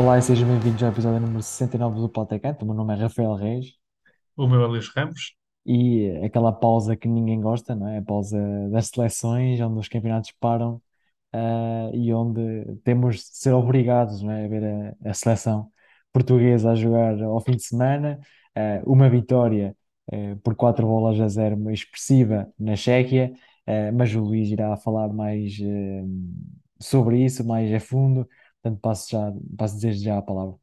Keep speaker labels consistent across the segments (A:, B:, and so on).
A: Olá e sejam bem-vindos ao episódio número 69 do Potecante. O meu nome é Rafael Reis
B: O meu é Luís Ramos.
A: e aquela pausa que ninguém gosta, não é? A pausa das seleções, onde os campeonatos param, ah, e onde temos de ser obrigados, não é, a ver a, a seleção portuguesa a jogar ao fim de semana. Ah, uma vitória, por 4 bolas a zero, uma expressiva na Chequia, ah, mas o Luís irá falar mais, sobre isso, mais a fundo. Portanto, passo já, passo desde já a palavra.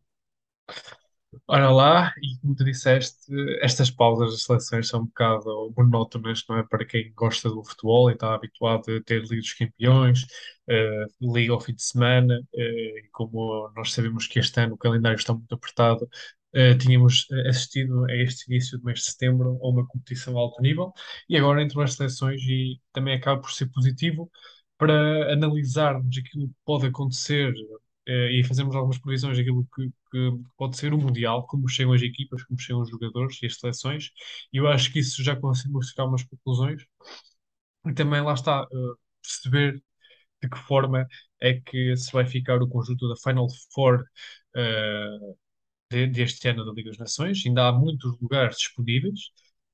B: Ora lá, e como tu disseste, estas pausas das seleções são um bocado monótonas, não é? Para quem gosta do futebol e está habituado a ter Liga dos Campeões, eh, Liga ao fim de semana, eh, e como nós sabemos que este ano o calendário está muito apertado, eh, tínhamos assistido a este início do mês de setembro a uma competição a alto nível, e agora entram as seleções e também acaba por ser positivo para analisarmos aquilo que pode acontecer e fazemos algumas previsões daquilo que, que pode ser o Mundial, como chegam as equipas, como chegam os jogadores e as seleções, e eu acho que isso já conseguimos tirar umas conclusões, e também lá está, eh, perceber de que forma é que se vai ficar o conjunto da Final Four eh, de- deste ano da Liga das Nações. Ainda há muitos lugares disponíveis.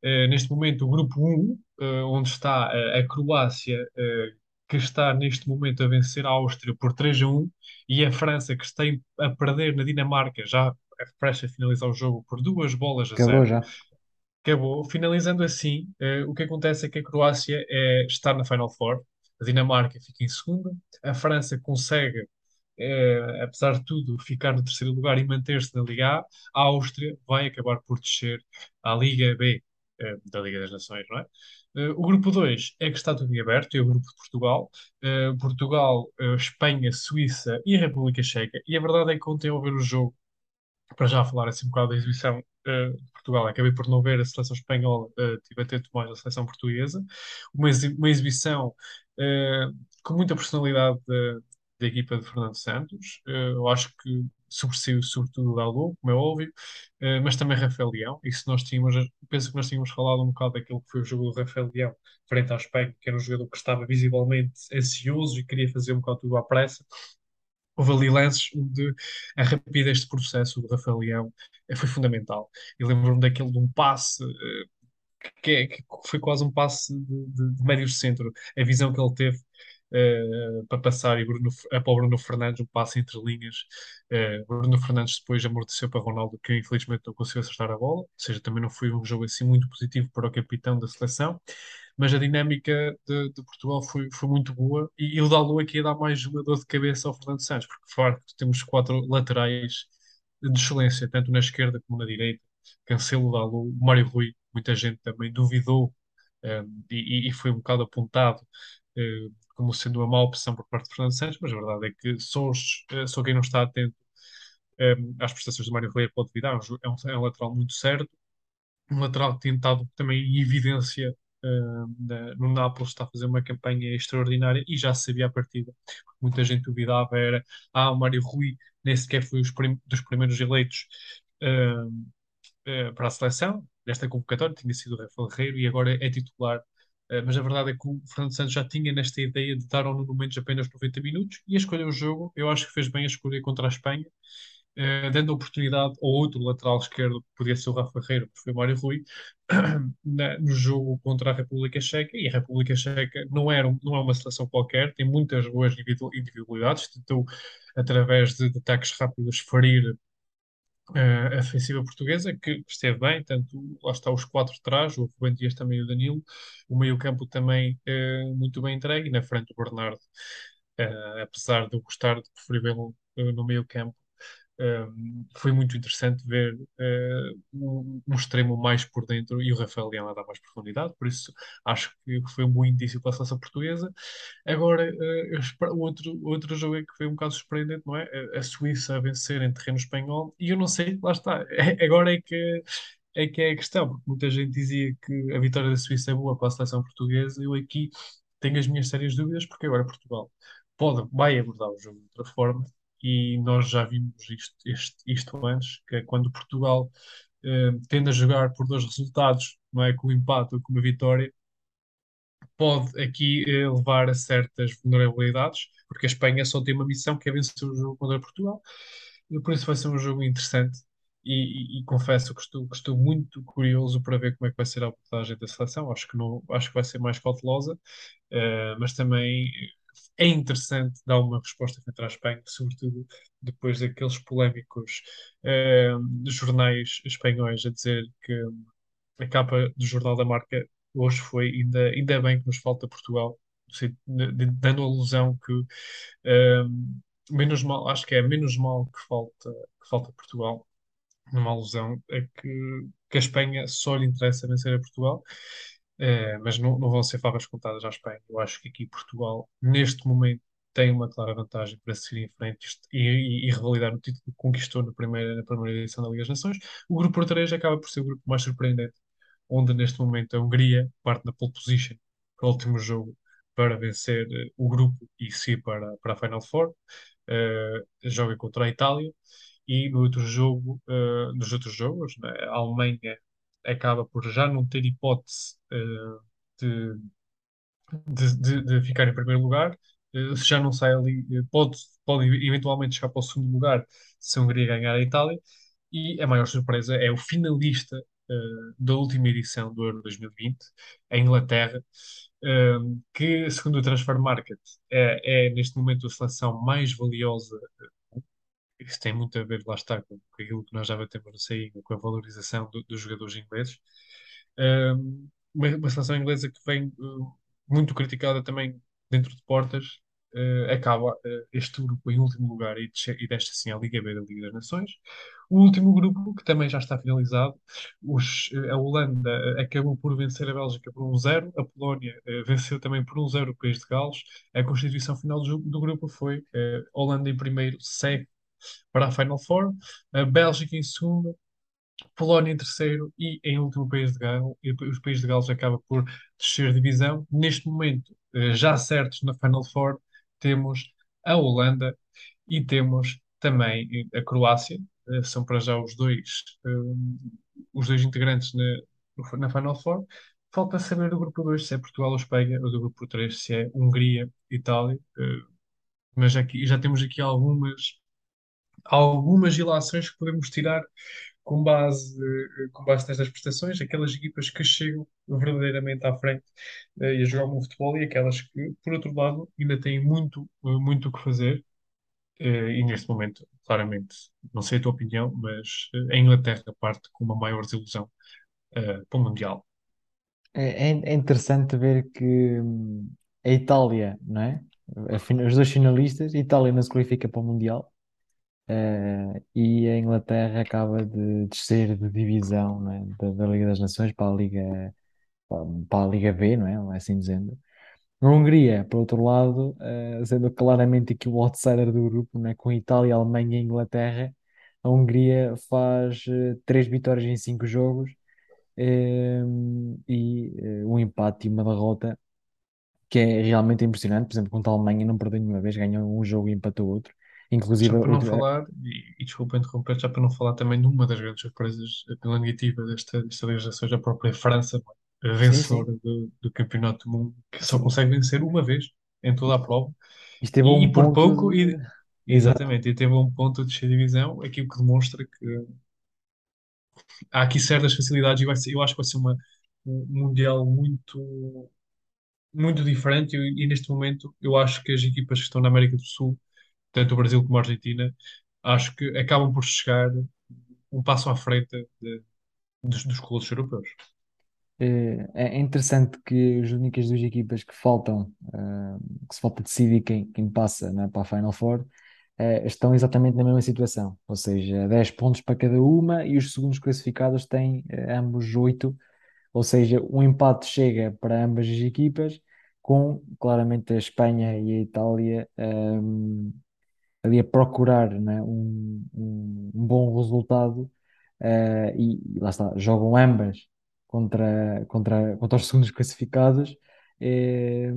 B: Eh, neste momento, o grupo um eh, onde está eh, a Croácia, eh, que está neste momento a vencer a Áustria por 3 a um, e a França, que está a perder na Dinamarca, já prestes a finalizar o jogo por duas bolas a
A: Acabou
B: zero.
A: já.
B: Acabou. Finalizando assim, eh, o que acontece é que a Croácia é, está na Final Four, a Dinamarca fica em segunda, a França consegue, eh, apesar de tudo, ficar no terceiro lugar e manter-se na Liga A, a Áustria vai acabar por descer à Liga B, eh, da Liga das Nações, não é? Eh, o grupo 2 é que está tudo em aberto, é o grupo de Portugal. Eh, Portugal, eh, Espanha, Suíça e República Checa. E a verdade é que ontem ao ver o jogo, para já falar assim um bocado da exibição eh, de Portugal, acabei por não ver a seleção espanhola, uh, tive atento mais à seleção portuguesa. Uma, exi- uma exibição eh, com muita personalidade da, da equipa de Fernando Santos. Eu acho que sobressaiu sobretudo o Dalot, como é óbvio, eh, mas também Rafael Leão. E se nós tínhamos, penso que nós tínhamos falado um bocado daquilo que foi o jogo do Rafael Leão frente à Espanha, que era um jogador que estava visivelmente ansioso e queria fazer um bocado tudo à pressa. Houve ali lances onde a rapidez de processo do Rafael Leão eh, foi fundamental. E lembro-me daquele de um passe eh, que, é- que foi quase um passe de, de, de médio centro. A visão que ele teve eh, para passar e Bruno, a para o Bruno Fernandes, um passe entre linhas. Eh, Bruno Fernandes depois amorteceu para Ronaldo, que infelizmente não conseguiu acertar a bola. Ou seja, também não foi um jogo assim muito positivo para o capitão da seleção. Mas a dinâmica de, de Portugal foi, foi muito boa e, e o Dalot aqui ia dar mais uma dor de cabeça ao Fernando Santos, porque facto temos quatro laterais de excelência, tanto na esquerda como na direita. Cancelo, Dalot, Mário Rui, muita gente também duvidou eh, e, e foi um bocado apontado como sendo uma má opção por parte de Fernando Santos, mas a verdade é que eh, só quem não está atento eh, às prestações de Mário Rui pode duvidar. É um, é um, um lateral muito certo, um lateral estado também em evidência na- no Nápoles, está a fazer uma campanha extraordinária e já sabia a partida. Muita gente duvidava, era, ah, o Mário Rui nem sequer foi prim- dos primeiros eleitos eh, eh, para a seleção, nesta convocatória, tinha sido o Rafael Guerreiro e agora é titular. Eh, mas a verdade é que o Fernando Santos já tinha nesta ideia de dar ao Nuno Mendes apenas 90 minutos e a escolher o jogo, eu acho que fez bem a escolha contra a Espanha, eh, dando oportunidade ao outro lateral esquerdo, que podia ser o Rafa Guerreiro, que foi Mário Rui, na- no jogo contra a República Checa. E a República Checa não, era, não é uma seleção qualquer, tem muitas boas individu- individualidades, tentou, através de ataques rápidos, ferir eh, a ofensiva portuguesa, que esteve bem, tanto lá está os quatro de trás, o Rubem Dias também e o Danilo, o meio-campo também eh, muito bem entregue, e na frente o Bernardo, eh, apesar de eu gostar de preferir vê-lo eh, no meio-campo, foi muito interessante ver um, um extremo mais por dentro e o Rafael Leão a dar mais profundidade, por isso acho que foi um bom indício para a seleção portuguesa. Agora, uh, outro, outro jogo é que foi um bocado surpreendente, não é? A, Suíça a vencer em terreno espanhol, e eu não sei, lá está, agora é que, é que é a questão, porque muita gente dizia que a vitória da Suíça é boa para a seleção portuguesa, eu aqui tenho as minhas sérias dúvidas, porque agora Portugal pode, vai abordar o jogo de outra forma e nós já vimos isto, isto, antes, que é quando Portugal eh, tende a jogar por dois resultados, não é com o empate ou com uma vitória, pode aqui eh, levar a certas vulnerabilidades, porque a Espanha só tem uma missão que é vencer o jogo contra Portugal. e por isso vai ser um jogo interessante. E, e- e confesso que estou, que estou muito curioso para ver como é que vai ser a abordagem da seleção. Acho que não, acho que vai ser mais cautelosa, eh, mas também é interessante dar uma resposta frente à Espanha, sobretudo depois daqueles polémicos eh, jornais espanhóis a dizer que a capa do Jornal da Marca hoje foi ainda, ainda bem que nos falta Portugal, dando a ilusão que eh, menos mal, acho que é menos mal que falta, que falta Portugal, numa alusão a que, que a Espanha só lhe interessa vencer a Portugal. Eh, mas não, não vão ser favas contadas à Espanha. Eu acho que aqui Portugal, neste momento, tem uma clara vantagem para seguir em frente e, e, e revalidar o título que conquistou na primeira, na primeira edição da Liga das Nações. O grupo por três acaba por ser o grupo mais surpreendente, onde neste momento a Hungria parte na pole position para o último jogo para vencer eh, o grupo e seguir para, para a Final Four. Eh, joga contra a Itália e no outro jogo, eh, nos outros jogos, né, a Alemanha acaba por já não ter hipótese eh, de, de, de- de ficar em primeiro lugar. Se já não sai ali, eh, pode, pode eventualmente chegar para o segundo lugar se a Hungria ganhar a Itália. E a maior surpresa é o finalista eh, da última edição do Euro 2020, a Inglaterra, que, segundo o Transfer Market, é, é neste momento a seleção mais valiosa isso tem muito a ver, lá está, com, aquilo que nós já batemos no saída, com a valorização do- dos jogadores ingleses. Um, uma, uma seleção inglesa que vem uh, muito criticada também dentro de portas, uh, acaba uh, este grupo em último lugar e, e desce assim à Liga B da Liga das Nações. O último grupo, que também já está finalizado, os, a Holanda acabou por vencer a Bélgica por 1-0, a Polónia venceu também por 1-0 o país de Gales. A constituição final do, do grupo foi Holanda em primeiro, segue para a Final Four, a Bélgica em segundo, Polónia em terceiro e em último o país de Gales. E os países de Gales acaba por descer divisão. Neste momento, eh, já certos na Final Four, temos a Holanda e temos também eh, a Croácia. Eh, São para já os dois, os dois integrantes na, na Final Four. Falta saber do grupo 2 se é Portugal ou Espanha, ou do grupo 3 se é Hungria, Itália. Mas aqui, já temos aqui algumas algumas ilações que podemos tirar com base, com base nestas prestações, aquelas equipas que chegam verdadeiramente à frente eh, e a jogar bom futebol e aquelas que, por outro lado, ainda têm muito, eh, muito o que fazer. Eh, E neste momento, claramente, não sei a tua opinião, mas a Inglaterra parte com uma maior desilusão para o Mundial.
A: É, é é interessante ver que hum, a Itália, não é? Os dois finalistas, a Itália não se qualifica para o Mundial, eh, e a Inglaterra acaba de descer de divisão, não é? Da, da Liga das Nações para a Liga, para, a Liga B, não é? Assim dizendo. A Hungria, por outro lado, eh, sendo claramente aqui o outsider do grupo, né, com Itália, Alemanha e Inglaterra, a Hungria faz eh, três vitórias em cinco jogos e um empate e uma derrota, que é realmente impressionante. Por exemplo, contra a Alemanha não perdeu nenhuma vez, ganhou um jogo e empatou outro.
B: Já
A: Inclusive,
B: para não falar, e, e desculpa interromper, já para não falar também de uma das grandes surpresas pela negativa desta, desta legislação, a própria França, a
A: sim, sim,
B: vencedora do, do Campeonato do Mundo, que só consegue vencer uma vez em toda a prova,
A: a
B: e,
A: um
B: e por
A: ponto
B: pouco, e, exatamente, e teve um ponto de descer divisão, aquilo que demonstra que há aqui certas facilidades e vai ser, eu acho que vai ser uma, um Mundial muito, muito diferente. E, e neste momento eu acho que as equipas que estão na América do Sul, tanto o Brasil como a Argentina, acho que acabam por chegar um passo à frente de- dos, dos clubes europeus.
A: Eh, É interessante que as únicas duas equipas que faltam, eh, que se falta decidir quem, quem passa, né, para a Final Four, eh, estão exatamente na mesma situação, ou seja, 10 pontos para cada uma e os segundos classificados têm ambos 8, ou seja, um empate chega para ambas as equipas, com claramente a Espanha e a Itália ehm, ali a procurar, né, um, um, um bom resultado eh, e, lá está, jogam ambas contra, contra, contra os segundos classificados, eh,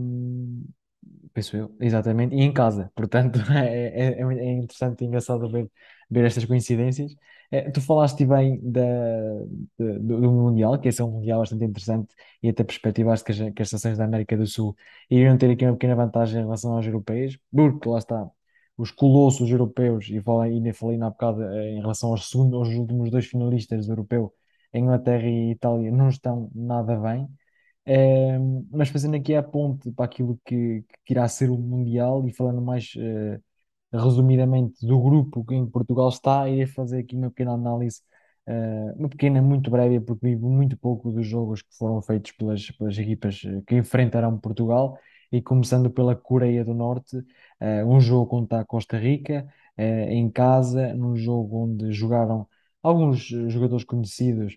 A: penso eu, exatamente, e em casa, portanto é, é, é interessante e engraçado ver, ver estas coincidências. Eh, tu falaste bem da, do, do Mundial, que esse é um Mundial bastante interessante e até perspectivaste que as, que as nações da América do Sul iriam ter aqui uma pequena vantagem em relação aos europeus, porque lá está. Os colossos europeus, e falei, ainda falei na bocado eh, em relação aos, segundos, aos últimos dois finalistas do europeu, Inglaterra e Itália, não estão nada bem. Eh, mas fazendo aqui a ponte para aquilo que, que irá ser o Mundial e falando mais eh, resumidamente do grupo em que Portugal está, irei fazer aqui uma pequena análise, eh, uma pequena, muito breve, porque vivo muito pouco dos jogos que foram feitos pelas, pelas equipas que enfrentarão Portugal, e começando pela Coreia do Norte, eh, um jogo contra a Costa Rica, eh, em casa, num jogo onde jogaram alguns eh, jogadores conhecidos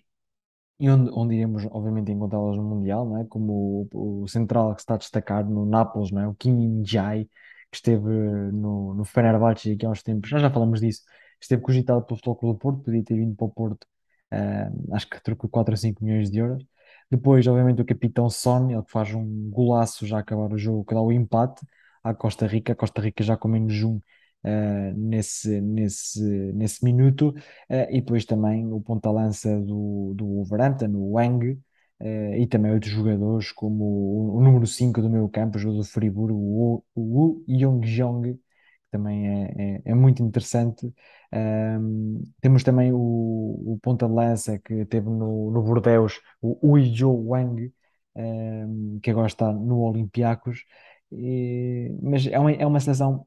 A: e onde, onde iremos, obviamente, encontrá-las no Mundial, não é? Como o, o central que está a destacar no Nápoles, não é? O Kim Min-jae, que esteve no, no Fenerbahçe aqui há uns tempos, nós já falamos disso, esteve cogitado pelo Futebol Clube do Porto, podia ter vindo para o Porto, eh, acho que trocou 4 ou 5 milhões de euros. Depois, obviamente, o capitão Son, ele que faz um golaço já a acabar o jogo, que dá o empate à Costa Rica, a Costa Rica já com menos um eh, nesse, nesse, nesse minuto. Eh, e depois também o ponta-lança do, do Wolverhampton, o Wang, eh, e também outros jogadores como o, o número 5 do meu campo, o jogador do Friburgo, o, o que também é, é, é muito interessante. Ahm, temos também o, o ponta-lança que teve no, no Bordeaux, o Uijo Wang, ahm, que agora está no Olympiacos. E- mas é uma, é uma seleção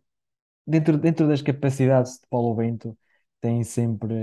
A: dentro, dentro das capacidades de Paulo Bento, tem sempre.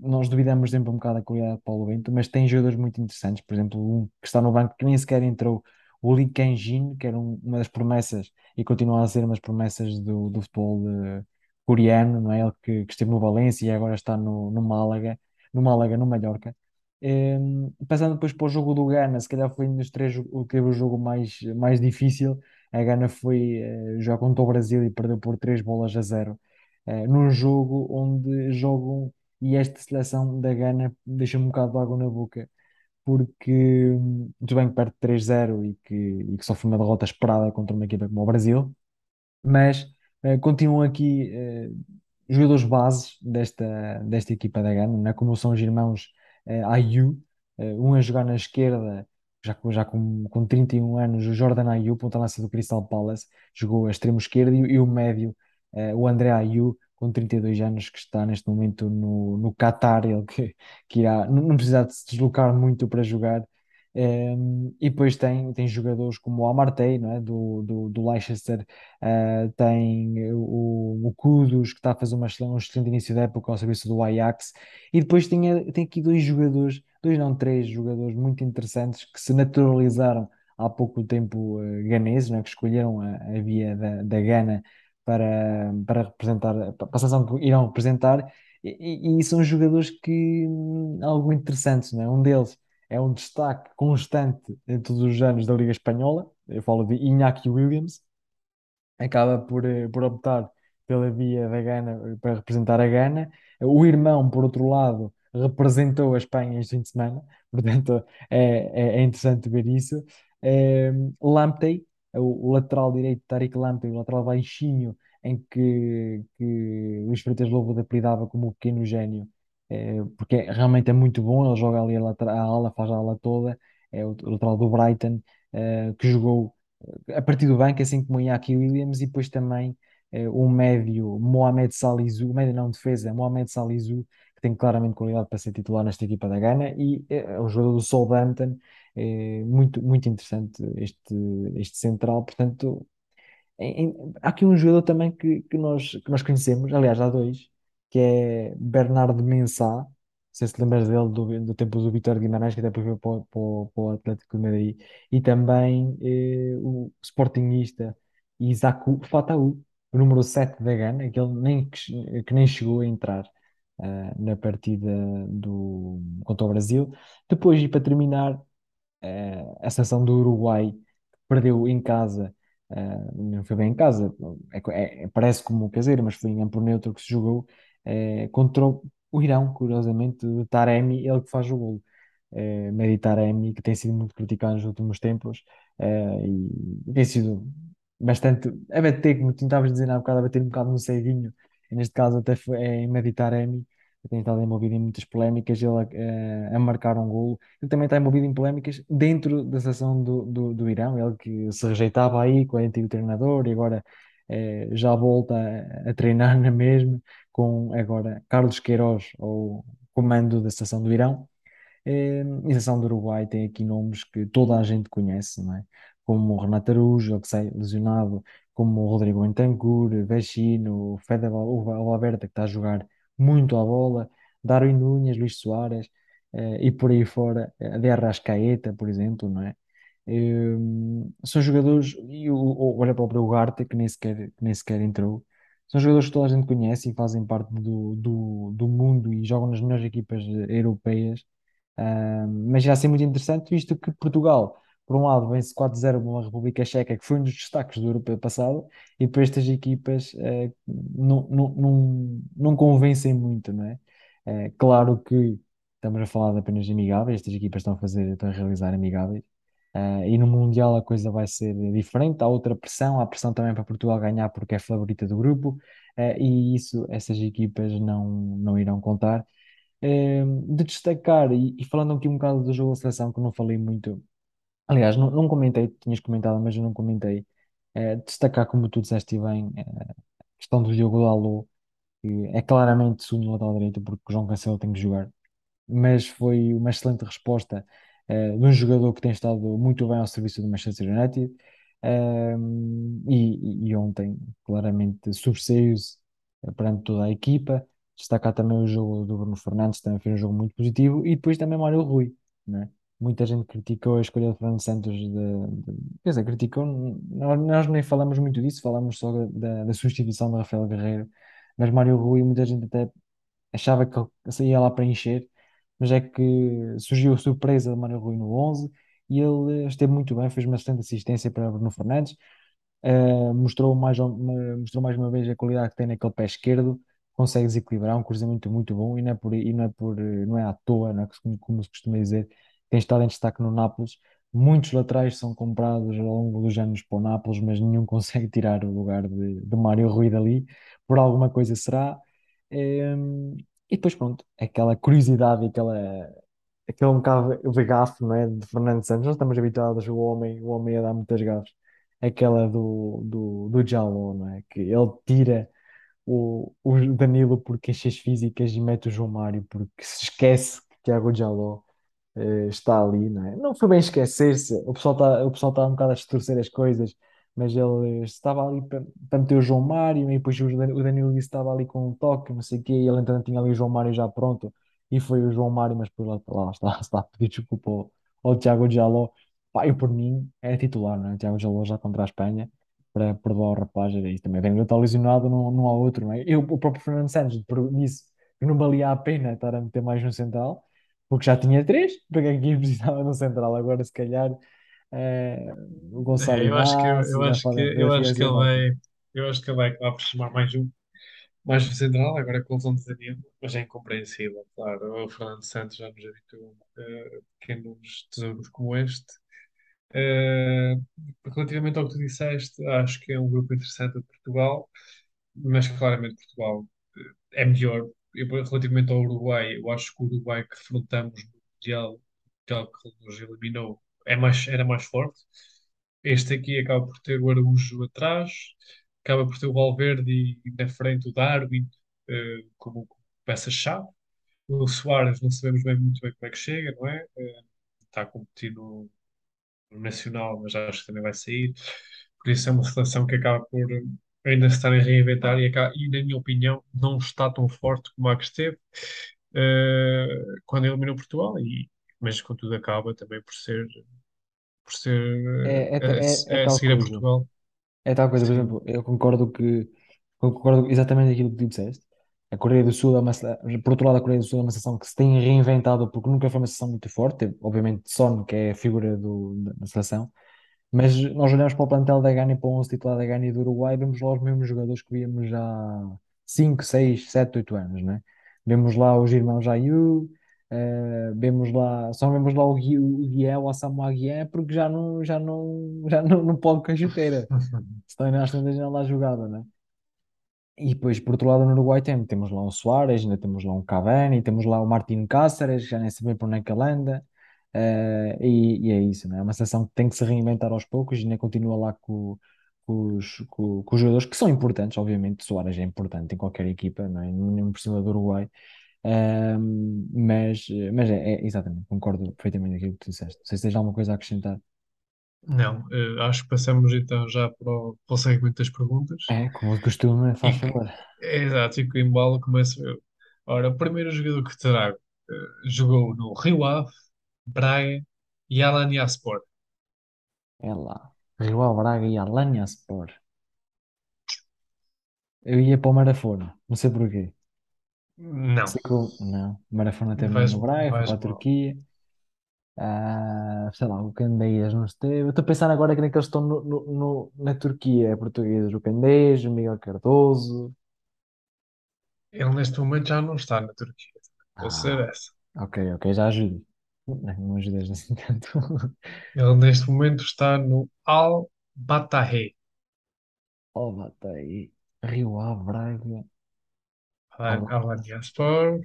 A: Nós duvidamos sempre um bocado da qualidade de Paulo Bento, mas tem jogadores muito interessantes. Por exemplo, um que está no banco que nem sequer entrou, o Lee Kang-jin, que era um- uma das promessas e continua a ser uma das promessas do, do futebol eh, coreano, não é? Ele que, que esteve no Valência e agora está no, no Málaga, no Málaga, no Mallorca. Em, passando depois para o jogo do Ghana, se calhar foi um dos três o que teve o jogo mais, mais difícil. A Ghana foi eh, jogar contra o Brasil e perdeu por 3 bolas a zero eh, num jogo onde jogam e esta seleção da Ghana deixa-me um bocado de água na boca porque hum, muito bem que perde 3-0 e que, e que sofre uma derrota esperada contra uma equipa como o Brasil mas eh, continuam aqui eh, jogadores bases desta, desta equipa da Gana, não é? Como são os irmãos Ayew, eh, um a jogar na esquerda, já, com- já com, com 31 anos, o Jordan Ayew, ponta-lança do Crystal Palace, jogou a extremo esquerdo, e, e o médio, o André Ayew, com 32 anos, que está neste momento no, no Qatar, ele que, que irá, não, não precisa de se deslocar muito para jogar. Ehm, e depois tem, tem jogadores como o Amartey, não é? do, do, do Leicester, Uh, tem o, o Kudus, que está a fazer uma um excelente início de época ao serviço do Ajax, e depois tem, tem aqui dois jogadores, dois não, três jogadores muito interessantes que se naturalizaram há pouco tempo uh, ganeses, né, que escolheram a, a via da, da Gana para, para representar, para a seleção que irão representar, e, e- são jogadores que hum, algo interessantes, né? Um deles é um destaque constante em todos os anos da Liga Espanhola, eu falo de Iñaki Williams, acaba por, eh, por optar pela via da Gana eh, para representar a Gana. O irmão, por outro lado, representou a Espanha este fim de semana, portanto é, é, é interessante ver isso. Eh, Lamptey, o, o lateral direito, Tariq Lamptey, o lateral baixinho, em que, que Luís Freitas Lobo apelidava como o pequeno gênio, eh, porque é- realmente é muito bom, ele joga ali a, lateral, a ala, faz a ala toda, é o, o lateral do Brighton, eh, que jogou a partir do banco, assim como o Iñaki Williams, e depois também eh, o médio Mohamed Salisu, médio não defesa, Mohamed Salisu, que tem claramente qualidade para ser titular nesta equipa da Gana, e eh, é o jogador do Southampton, eh, muito, muito interessante este, este central, portanto, em- em- há aqui um jogador também que, que nós, que nós conhecemos, aliás, há dois, que é Bernardo Mensah. Não sei se lembras dele do, do tempo do Vitória Guimarães, que até depois veio para, para, para o Atlético de Madrid. E também eh, o sportinguista Isaac Fataú, o número 7 da Gana, que ele nem, que, que nem chegou a entrar ah, na partida do, contra o Brasil. Depois, e para terminar, eh, a seleção do Uruguai perdeu em casa, eh, não foi bem em casa, é é- parece como caseiro, mas foi em campo neutro que se jogou contra o Irão, curiosamente, de Taremi, ele que faz o golo. Mehdi Taremi, que tem sido muito criticado nos últimos tempos e tem sido bastante a bater, como tu estavas dizer há bocado, a bater um bocado no ceguinho, neste caso até foi, é em Mehdi Taremi, que tem estado envolvido em muitas polémicas, ele eh, a marcar um golo ele também está envolvido em polémicas dentro da seleção do, do, do Irão, ele que se rejeitava aí com o antigo treinador e agora eh, já volta a, a treinar na mesma, com agora Carlos Queiroz, ao comando da seleção do Irão. Eh, a seleção do Uruguai tem aqui nomes que toda a gente conhece, não é? Como o Renato Araújo, que sai lesionado, como o Rodrigo Bentancur, Vecino, o Fede Val- o Valverde, que está a jogar muito à bola, Darwin Núñez, Luís Soares, eh, e por aí fora, eh, de Arrascaeta, por exemplo, não é? Eh, são jogadores, e o, olha para o Ugarte, que nem sequer, que nem sequer entrou, são jogadores que toda a gente conhece e fazem parte do, do, do mundo e jogam nas melhores equipas eh, europeias ah, mas já ser muito interessante, visto que Portugal, por um lado, vence 4-0 uma República Checa, que foi um dos destaques do europeu passado, e depois estas equipas eh, não, não, não, não convencem muito, não é? Eh, claro que estamos a falar de apenas de amigáveis, estas equipas estão a fazer, estão a realizar amigáveis, ah, e no Mundial a coisa vai ser diferente, há outra pressão, há pressão também para Portugal ganhar porque é favorita do grupo, eh, e isso essas equipas não, não irão contar eh, de destacar, e, e falando aqui um bocado do jogo da seleção, que não falei muito, aliás, não, não comentei, tinhas comentado, mas eu não comentei, eh, destacar, como tu disseste bem, eh, a questão do Diogo Dalot, que é claramente segundo lateral direito, porque o João Cancelo tem que jogar, mas foi uma excelente resposta eh, de um jogador que tem estado muito bem ao serviço do Manchester United. Ehm, e, e ontem, claramente, sobressaiu-se perante toda a equipa. Destacar também o jogo do Bruno Fernandes, também foi um jogo muito positivo. E depois também Mário Rui, né? Muita gente criticou a escolha de Fernando Santos. De, de- quer dizer, criticou. Nós, nós nem falamos muito disso, falamos só da, da substituição de Rafael Guerreiro. Mas Mário Rui, muita gente até achava que ele saía lá para encher, mas é que surgiu a surpresa de Mário Rui no 11 e ele esteve muito bem, fez uma excelente assistência para Bruno Fernandes, eh, mostrou mais, mostrou mais uma vez a qualidade que tem naquele pé esquerdo, consegue desequilibrar, um cruzamento muito bom e não é por, e não é por, não é à toa, não é como, como se costuma dizer, tem estado em destaque no Nápoles. Muitos laterais são comprados ao longo dos anos para o Nápoles, mas nenhum consegue tirar o lugar de, de Mário Rui dali. Por alguma coisa será. Ehm, e depois, pronto, aquela curiosidade, aquela, aquele um bocado de gafo, não é? De Fernando Santos. Nós estamos habituados o homem, o homem a dar muitas gafes. Aquela do, do, do Jaló, não é? Que ele tira o, o Danilo por queixas físicas e mete o João Mário porque se esquece que Tiago Jaló eh, está ali, não é? Não foi bem esquecer-se, o pessoal está, o pessoal está um bocado a distorcer as coisas, mas ele estava ali para, meter o João Mário e depois o Dan- o Danilo disse estava ali com um toque, não sei o quê, e ele então tinha ali o João Mário já pronto, e foi o João Mário, mas depois lá, lá está, está a pedir desculpa ao, Tiago Jaló. Pá, eu por mim é titular, não é? Tiago Jaló já contra a Espanha, para perdoar o rapaz, era isso também. Danilo está lesionado, não, não há outro, não é? Eu, o próprio Fernando Santos por- disse que não valia a pena estar a meter mais um central, porque já tinha três, para que é que precisava no central? Agora, se calhar, eh, o Gonçalo
B: eu acho que eu
A: já
B: acho que acho ele vai eu acho que ele vai acabar por chamar mais um mais um central agora com a lesão de Danilo, mas é incompreensível, claro. O Fernando Santos já nos habituou a pequenos tesouros como este. Eh, relativamente ao que tu disseste, acho que é um grupo interessante de Portugal, mas claramente Portugal é melhor. Relativamente ao Uruguai, eu acho que o Uruguai que defrontamos no Mundial, Mundial que nos eliminou, é mais, era mais forte. Este aqui acaba por ter o Araújo atrás, acaba por ter o Valverde e, na frente o Darwin eh, como, peça-chave. O Soares não sabemos bem muito bem como é que chega, não é? Eh, está a competir no, no Nacional, mas acho que também vai sair. Por isso é uma seleção que acaba por eh, ainda se estar a reinventar e, acaba- e, na minha opinião, não está tão forte como a que esteve eh, quando eliminou Portugal. E, mas contudo acaba também por ser, por ser
A: É, é,
B: eh,
A: é, é
B: a, a seguir a
A: coisa.
B: Portugal.
A: É tal coisa, por
B: Sim.
A: exemplo, eu concordo que concordo exatamente aquilo que tu disseste. A Coreia do Sul é uma, por outro lado, a Coreia do Sul é uma seleção que se tem reinventado porque nunca foi uma seleção muito forte. Teve, Obviamente, Son, que é a figura do, da seleção, Mas nós olhamos para o plantel da Gana e para o 11 titular da Gana e do Uruguai, vemos lá os mesmos jogadores que víamos já há 5, 6, 7, 8 anos, né? Vemos lá os irmãos Ayew, eh, vemos lá, só vemos lá o, Gui, o Guiel, o Samuel Guié, porque já não, já não, já não, não pode com a chuteira. Senão ainda às tantas lá jogava, né? E depois, por outro lado, no Uruguai tem, temos lá o Soares, ainda temos lá um Cavani, temos lá o Martín Cáceres, já nem sabemos por onde é que ele anda. Eh, e, e é isso, né? É uma seleção que tem que se reinventar aos poucos e ainda continua lá com, com os, com, com os jogadores que são importantes, obviamente. Soares é importante em qualquer equipa, não é? Mesmo por cima do Uruguai. Ahm, mas mas é, é- exatamente, concordo perfeitamente com aquilo que tu disseste. Não sei se tens alguma coisa a acrescentar.
B: Não, eh, acho que passamos então já para o, para o segmento das perguntas.
A: É, como de costume, faz
B: E que,
A: favor.
B: é exato, e que o embalo começo eu. Ora, o primeiro jogador que trago eh, jogou no Rio Ave, Braga e Alanyaspor.
A: É lá. Rio Braga e Alanyaspor. Eu ia para o Marafona, não sei porquê.
B: Não,
A: Sei que o- não, Marafona teve
B: vais,
A: no Braga, foi
B: vais
A: para a
B: mal.
A: Turquia. Ah, sei lá, o Candeias não esteve. Eu estou a pensar agora que naqueles que estão no, no- no- na Turquia, é português, o Candeias, o Miguel Cardoso.
B: Ele neste momento já não está na Turquia. Posso ser
A: Ah,
B: essa.
A: ok, ok, já ajudo. Não, não ajudas assim tanto.
B: Ele neste momento está no Al Battahe.
A: Oh, bata aí. Rio Ave, Braga, Alanyaspor.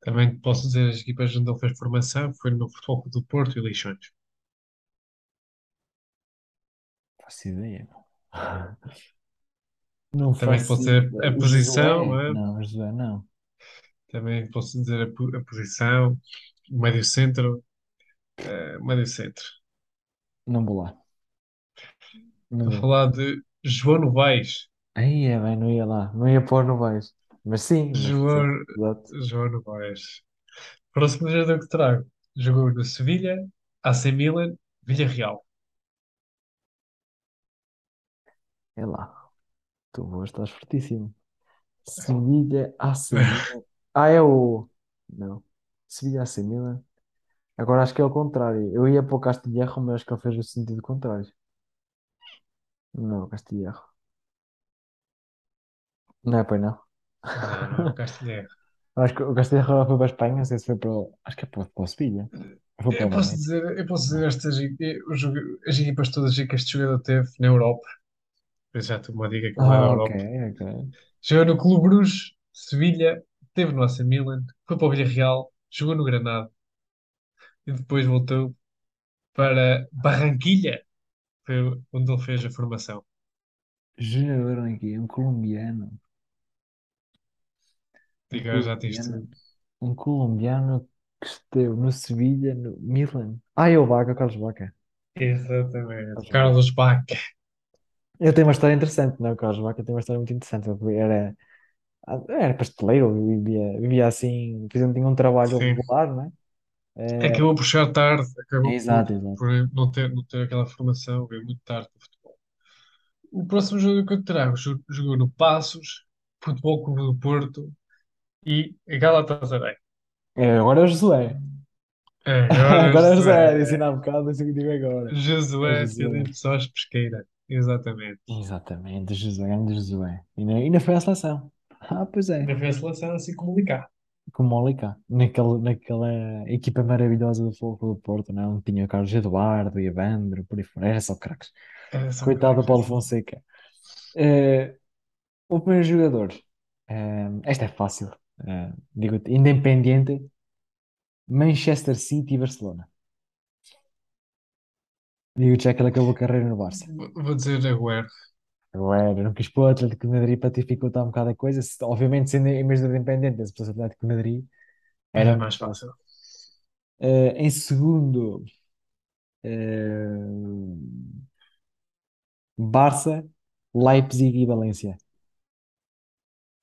B: Também te posso dizer as equipas onde ele fez formação foi no Futebol Clube do Porto e Leixões.
A: Não faço ideia. Não
B: Também
A: faço
B: posso dizer a
A: O
B: posição,
A: Josué?
B: não é?
A: Não, o Josué não.
B: Também posso dizer a, po- a posição, médio centro, eh, médio centro.
A: Não vou lá. Não
B: Estou a
A: vou.
B: falar de João Novaes.
A: Aí é bem, não ia lá. Não ia pôr no Vais. Mas sim, mas sim,
B: João,
A: exato.
B: João Novaes. Próximo jogador que trago. Jogou no Sevilha, AC Milan, Villarreal.
A: É lá. Tu vou, estás fortíssimo. Sevilha, AC Milan. Ah, é o. Não. Sevilha, AC Milan. Agora acho que é o contrário. Eu ia para o Castilherro, mas acho que ele fez o sentido contrário. Não, Castilherro. Não é, pois não.
B: Não, não o Castelhano.
A: Acho que o Castilherro foi para a Espanha, não sei se foi para o... Acho que é para, para o Sevilha. Foi para
B: Eu
A: o
B: posso dizer, eu posso dizer estas, eh, os joga- as equipas todas que este jogador teve na Europa. Isso já te uma dica que ele é da
A: Ah, ok,
B: Europa.
A: ok.
B: Jogou no Clube Bruges, Sevilha, teve no AC Milan, foi para o Villarreal, jogou no Granada e depois voltou para Barranquilha, foi onde ele fez a formação.
A: Jogador aqui, um colombiano. Um
B: Diga, já
A: colombiano.
B: tudo.
A: Um colombiano que esteve no Sevilha, no Milan. Ah, é o Baca, o Carlos Baca.
B: Exatamente.
A: Carlos Baca. Ele tem uma história interessante, não é? O Carlos Baca tem uma história muito interessante. Ele era, era pasteleiro, vivia, vivia assim, fazia, tinha um trabalho
B: Sim.
A: regular, não é? Eh,
B: Acabou por chegar tarde, acabou por,
A: exato, exato.
B: por não ter, não ter aquela formação, veio muito tarde no futebol. O próximo jogo que eu te trago jo- jogou no Passos, Futebol Clube do Porto e Galatasaray.
A: É, agora é o Josué.
B: É, Agora
A: Agora é o Josué, disse
B: Josué,
A: há bocado, o que digo agora. É
B: Josué
A: Josué.
B: Filipe Sós Pesqueira. Exatamente.
A: Exatamente, Josué, grande Josué. E ainda, ainda foi à seleção. Ah, pois é.
B: Ainda foi a seleção assim como o Licá.
A: como o Mólica, naquele, naquela equipa maravilhosa do Fogo do Porto, não? Onde Tinha o Carlos Eduardo, e Evandro, por aí fora, era só craques.
B: Era só
A: Coitado do
B: craques
A: Paulo
B: assim.
A: Fonseca. Eh, o primeiro jogador, eh, esta é fácil, eh, digo-te, Independiente, Manchester City e Barcelona. Digo-te já que ele acabou a carreira no Barça.
B: Vou vou dizer Agüero.
A: Agora, não quis pôr o Atlético de Madrid para dificultar um bocado a coisa. Se- Obviamente, sendo em do Independente, se fosse Atlético de Madrid, era
B: Era
A: mais fácil. Eh, em segundo, eh, Barça, Leipzig e Valência.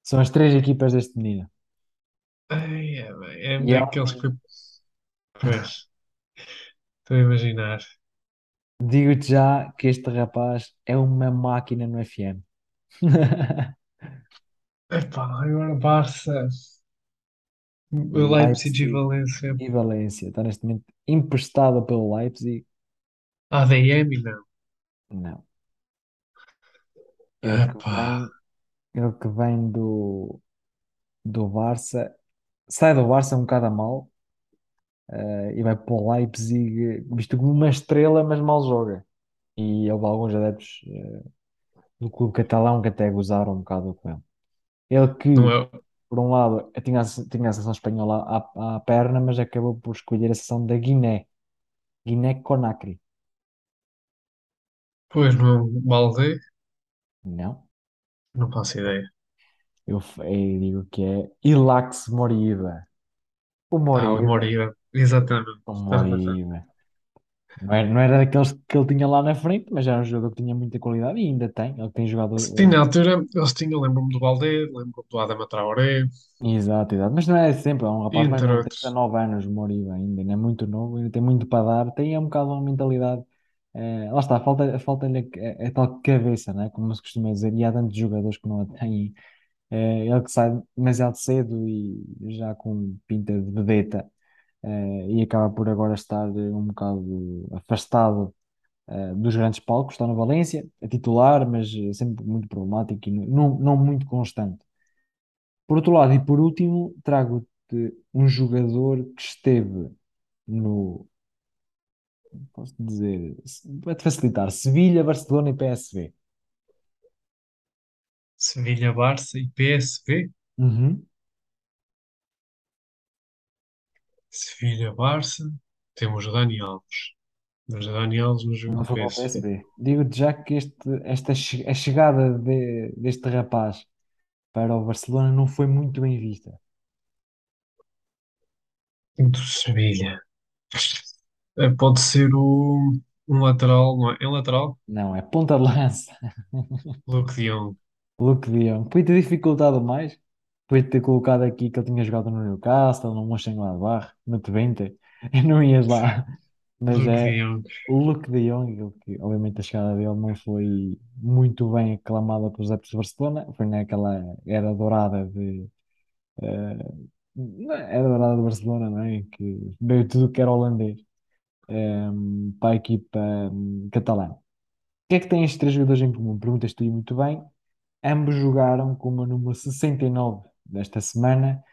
A: São as três equipas deste menino.
B: Ai, é, bem, é
A: E é
B: daqueles que. Pois, estou a imaginar.
A: Digo-te já que este rapaz é uma máquina no FM.
B: Epá, agora Barça, Leipzig e
A: Leipzig
B: Valência.
A: e Valência. Está neste momento emprestado pelo Leipzig.
B: ADM, não.
A: Não. Ele que
B: Epá,
A: vem, ele que vem do, do Barça. Sai do Barça um bocado a mal eh, e vai para o Leipzig, visto como uma estrela, mas mal joga. E houve alguns adeptos eh, do clube catalão que até gozaram um bocado com ele. Ele que,
B: é.
A: por um lado, tinha, a- tinha a seleção espanhola à, à perna, mas acabou por escolher a seleção da Guiné, Guiné-Conakry.
B: Pois não, Balde,
A: Não.
B: não faço ideia.
A: Eu, eu digo que é Ilax Moriba. O
B: Ah, o
A: Moriba.
B: Exatamente.
A: O
B: Estás a
A: Moriba. Não era, não era daqueles que ele tinha lá na frente, mas era um jogador que tinha muita qualidade e ainda tem. Ele tem
B: Se tinha
A: jogado.
B: na altura, eles tinham, lembro-me do Balde, lembro-me do Adama Traoré,
A: exato, exato. Mas não é sempre, é um rapaz mais
B: entre
A: novo, tem
B: outros.
A: 19 anos, Moriba ainda, ainda é muito novo, ainda tem muito para dar. Tem é um bocado uma mentalidade. eh, lá está, falta, falta-lhe a, a tal cabeça, né? Como se costuma dizer, e há tantos jogadores que não a têm. Eh, ele que sai demasiado cedo e já com pinta de vedeta, eh, e acaba por agora estar eh, um bocado afastado eh, dos grandes palcos. Está no Valência, é titular, mas sempre muito problemático e não, não muito constante. Por outro lado, e por último, trago-te um jogador que esteve no, posso dizer, para-te facilitar, Sevilha, Barcelona e PSV.
B: Sevilha, Barça e PSV.
A: Uhum.
B: Sevilha, Barça. Temos Dani Alves. Mas Dani Alves joga
A: Não
B: no
A: foi para o. Digo-te já que este, esta a chegada de- deste rapaz para o Barcelona não foi muito bem vista.
B: Do Sevilha. Eh, Pode ser o, um lateral, não é? É um lateral?
A: Não, é ponta de lança.
B: Luke de Jong.
A: Luke de Jong. Podia ter dificultado mais. Podia ter colocado aqui que ele tinha jogado no Newcastle, no Mönchengladbach, no Twente. E não ias lá. Mas
B: Luke de
A: é o Luke de Jong, que obviamente a chegada dele não foi muito bem aclamada pelos adeptos de Barcelona. Foi naquela era dourada de... é? era dourada de Barcelona, não é? Que veio tudo que era holandês. eh, para a equipa hum, catalã. O que é que têm estes três jogadores em comum? Perguntas tu e muito bem. Ambos jogaram com o número 69 desta semana.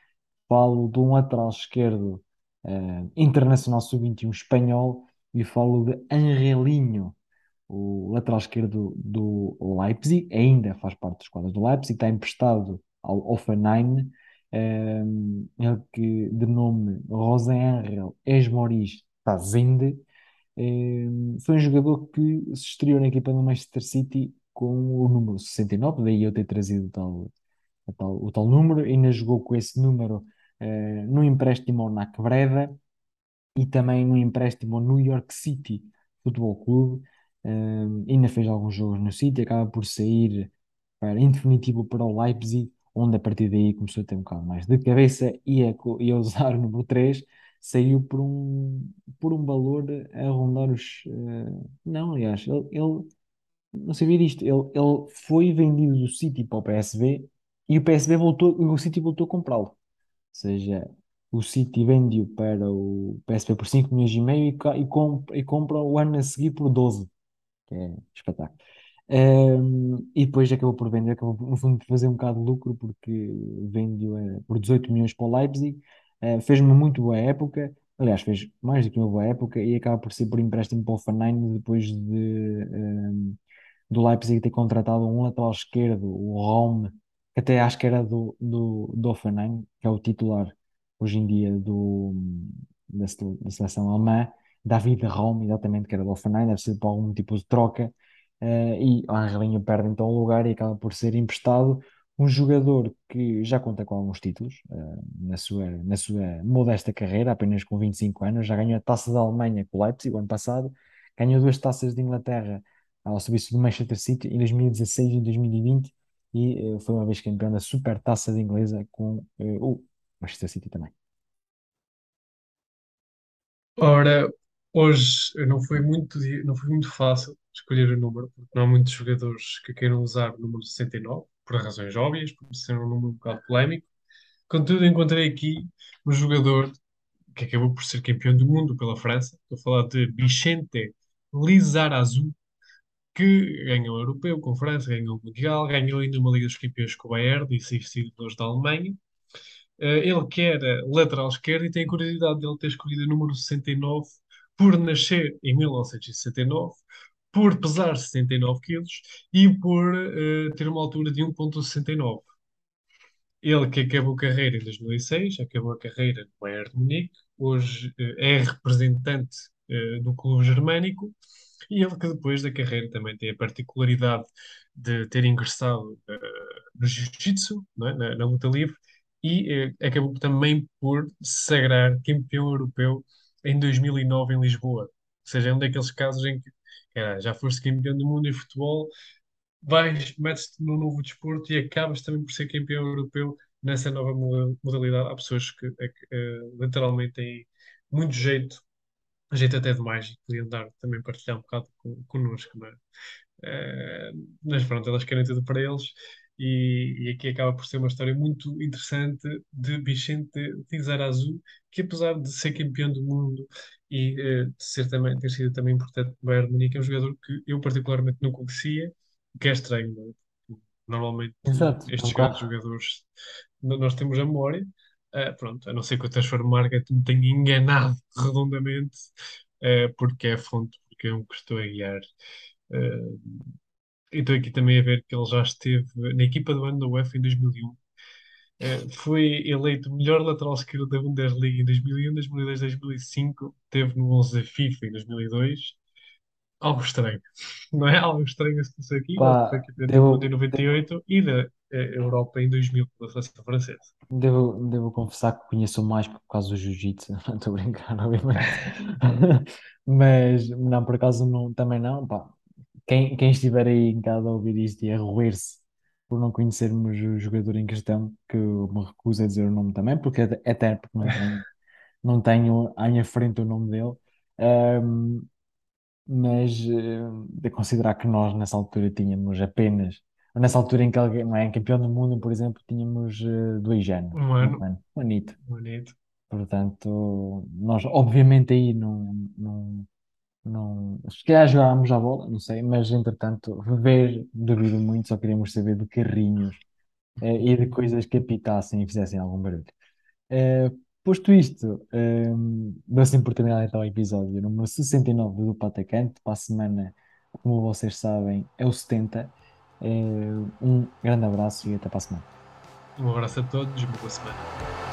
A: Falo de um lateral esquerdo eh, internacional sub-21 espanhol e falo de Angelinho, o lateral esquerdo do Leipzig, ainda faz parte dos quadros do Leipzig, está emprestado ao Hoffenheim, eh, ele que de nome José Ángel Esmoriz Tazinde, eh, foi um jogador que se estreou na equipa do Manchester City com o número 69, daí eu ter trazido tal, tal- o tal número, ainda jogou com esse número eh, no empréstimo ao NAC Breda e também no empréstimo ao New York City Futebol Clube. Eh, ainda fez alguns jogos no City, acaba por sair para, em definitivo para o Leipzig, onde a partir daí começou a ter um bocado mais de cabeça e a, e a usar o número 3, saiu por um, por um valor a rondar os. eh, não, aliás, ele, ele não sabia disto, ele, ele foi vendido do City para o PSV e o PSV voltou, o City voltou a comprá-lo. Ou seja, o City vendeu para o PSV por 5 milhões e meio e, ca- e, com- compra o ano a seguir por 12 que é espetáculo. Ehm, e depois acabou por vender, acabou no fundo por fazer um bocado de lucro porque vendeu eh, por 18 milhões para o Leipzig, Eh, fez uma muito boa época, aliás, fez mais do que uma boa época e acaba por ser por empréstimo para o Hoffenheim depois de, ehm, do Leipzig ter contratado um lateral esquerdo, o que até acho que era do, do, do Hoffenheim, que é o titular hoje em dia do, da, da seleção alemã, David Raum, exatamente, que era do Hoffenheim, deve ser por algum tipo de troca, eh, e o Angelinho perde então o lugar e acaba por ser emprestado. Um jogador que já conta com alguns títulos, eh, na sua, na sua modesta carreira, apenas com 25 anos, já ganhou a Taça da Alemanha com o Leipzig o ano passado, ganhou duas taças de Inglaterra ao serviço do Manchester City em 2016 e 2020 e eh, foi uma vez campeão da Supertaça de Inglesa com eh, o Manchester City também.
B: Ora, hoje não foi muito, não foi muito fácil escolher o número, porque não há muitos jogadores que queiram usar o número 69, por razões óbvias, por ser um número um bocado polémico. Contudo, encontrei aqui um jogador que acabou por ser campeão do mundo pela França. Estou a falar de Vicente Lizarazu, que ganhou o Europeu com França, ganhou o Mundial, ganhou ainda uma Liga dos Campeões com o Bayern e seis títulos da Alemanha. Eh, ele que era lateral esquerdo e tem a curiosidade de ele ter escolhido o número 69 por nascer em 1969, por pesar 69 quilos e por eh, ter uma altura de 1,69. Ele que acabou a carreira em 2006, acabou a carreira no Bayern de Munique, hoje eh, é representante do clube germânico E ele que depois da carreira também tem a particularidade de ter ingressado eh, no Jiu-Jitsu, é? na, na luta livre, e eh, acabou também por se sagrar campeão europeu em 2009 em Lisboa. Ou seja, é um daqueles casos em que cara, já foste campeão do mundo em futebol, vais, metes-te num novo desporto e acabas também por ser campeão europeu nessa nova moda- modalidade. Há pessoas que, é que, eh, literalmente têm muito jeito, jeito até de mágico, podiam dar também partilhar um bocado con- connosco, não é? Eh, mas pronto, elas querem tudo para eles. E, e aqui acaba por ser uma história muito interessante de Vicente Lizarazu, que apesar de ser campeão do mundo e eh, de ser também, ter sido também importante no Bayern de Munique, é um jogador que eu particularmente não conhecia, que é estranho, não é? Normalmente
A: Exato, um
B: estes
A: bocado.
B: jogadores nós temos a memória, eh, pronto, a não ser que o Transfer Market me tenha enganado redondamente, eh, porque é a fonte, porque é um que estou a guiar. E estou aqui também a ver que ele já esteve na equipa do ano da UEFA em 2001. Eh, foi eleito melhor lateral esquerdo da Bundesliga em 2001, 2002, 2005. Teve no 11 da FIFA em 2002. Algo estranho, não é? Algo estranho se passou aqui.
A: Pá,
B: mundo em
A: devo,
B: 98 e e da Europa em 2000 pela seleção francesa.
A: devo, devo confessar que conheço mais por causa do jiu-jitsu. Não estou a brincar, obviamente. Mas, não, por acaso não, também não. Pá, quem, quem estiver aí em casa a ouvir isto e a roer-se por não conhecermos o jogador em questão, que eu me recuso a dizer o nome também, porque até até porque não tenho, não tenho à minha frente o nome dele. Ahm, mas eh, de considerar que nós nessa altura tínhamos apenas, nessa altura em que alguém, não é, campeão do mundo, por exemplo, tínhamos eh, dois anos,
B: Um
A: um
B: ano,
A: ano, um anito.
B: bonito.
A: Portanto, nós obviamente aí não, não, não, se calhar jogávamos a bola, não sei, mas entretanto, ver, duvido muito, só queríamos saber de carrinhos eh, e de coisas que apitassem e fizessem algum barulho. Eh, posto isto, eh, dou assim por terminado então o episódio número 69 do Patacante. Para a semana, como vocês sabem, é o 70. Eh, um grande abraço e até para a semana.
B: Um abraço a todos, uma boa semana.